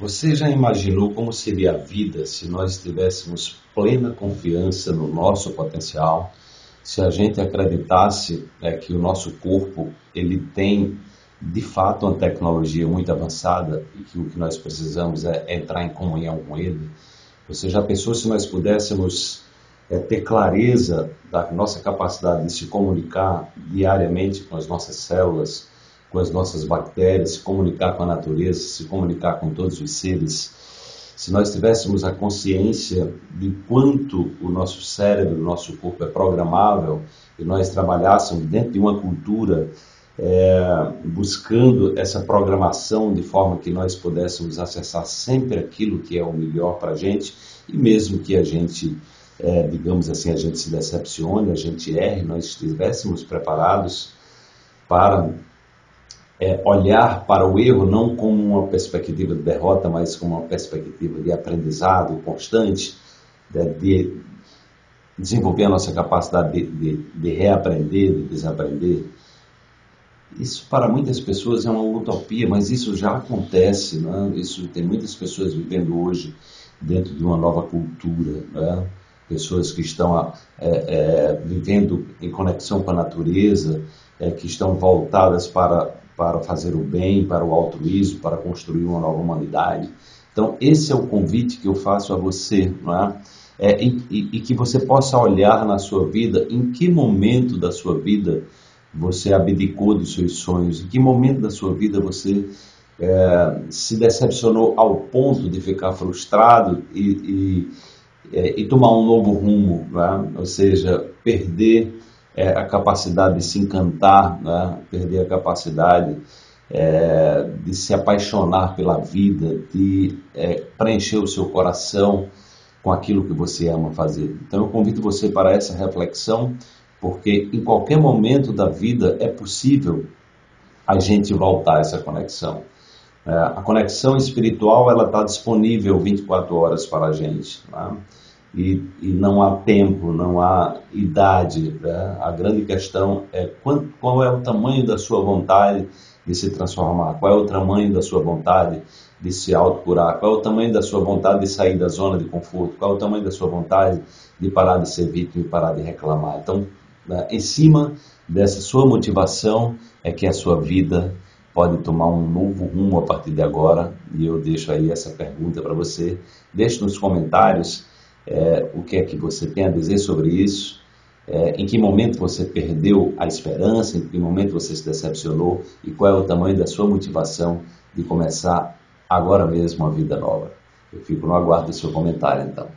Você já imaginou como seria a vida se nós tivéssemos plena confiança no nosso potencial? Se a gente acreditasse é, que o nosso corpo ele tem de fato uma tecnologia muito avançada e que o que nós precisamos é entrar em comunhão com ele? Você já pensou se nós pudéssemos é, ter clareza da nossa capacidade de se comunicar diariamente com as nossas células? Com as nossas bactérias, se comunicar com a natureza, se comunicar com todos os seres, se nós tivéssemos a consciência de quanto o nosso cérebro, o nosso corpo é programável e nós trabalhássemos dentro de uma cultura é, buscando essa programação de forma que nós pudéssemos acessar sempre aquilo que é o melhor para a gente e mesmo que a gente, é, digamos assim, a gente se decepcione, a gente erre, nós estivéssemos preparados para é, olhar para o erro não como uma perspectiva de derrota, mas como uma perspectiva de aprendizado constante, de, de desenvolver a nossa capacidade de, de, de, reaprender, de desaprender. Isso para muitas pessoas é uma utopia, mas isso já acontece. Né? Isso tem muitas pessoas vivendo hoje dentro de uma nova cultura. Né? Pessoas que estão é, é, vivendo em conexão com a natureza, é, que estão voltadas para para fazer o bem, para o altruísmo, para construir uma nova humanidade. Então, esse é o convite que eu faço a você, não é? é e, e, que você possa olhar na sua vida em que momento da sua vida você abdicou dos seus sonhos, em que momento da sua vida você é, se decepcionou ao ponto de ficar frustrado e, e, é, e tomar um novo rumo, é? ou seja, perder é, a capacidade de se encantar, né? perder a capacidade é, de se apaixonar pela vida, de é, preencher o seu coração com aquilo que você ama fazer. Então eu convido você para essa reflexão, porque em qualquer momento da vida é possível a gente voltar essa conexão. É, a conexão espiritual ela está disponível 24 horas para a gente. Né? E, e não há tempo, não há idade. Né? A grande questão é qual, qual é o tamanho da sua vontade de se transformar, qual é o tamanho da sua vontade de se autocurar, qual é o tamanho da sua vontade de sair da zona de conforto, qual é o tamanho da sua vontade de parar de ser vítima e parar de reclamar. Então, né, em cima dessa sua motivação é que a sua vida pode tomar um novo rumo a partir de agora. E eu deixo aí essa pergunta para você. Deixe nos comentários é, o que é que você tem a dizer sobre isso, é, em que momento você perdeu a esperança, em que momento você se decepcionou e qual é o tamanho da sua motivação de começar agora mesmo uma vida nova. Eu fico no aguardo do seu comentário então.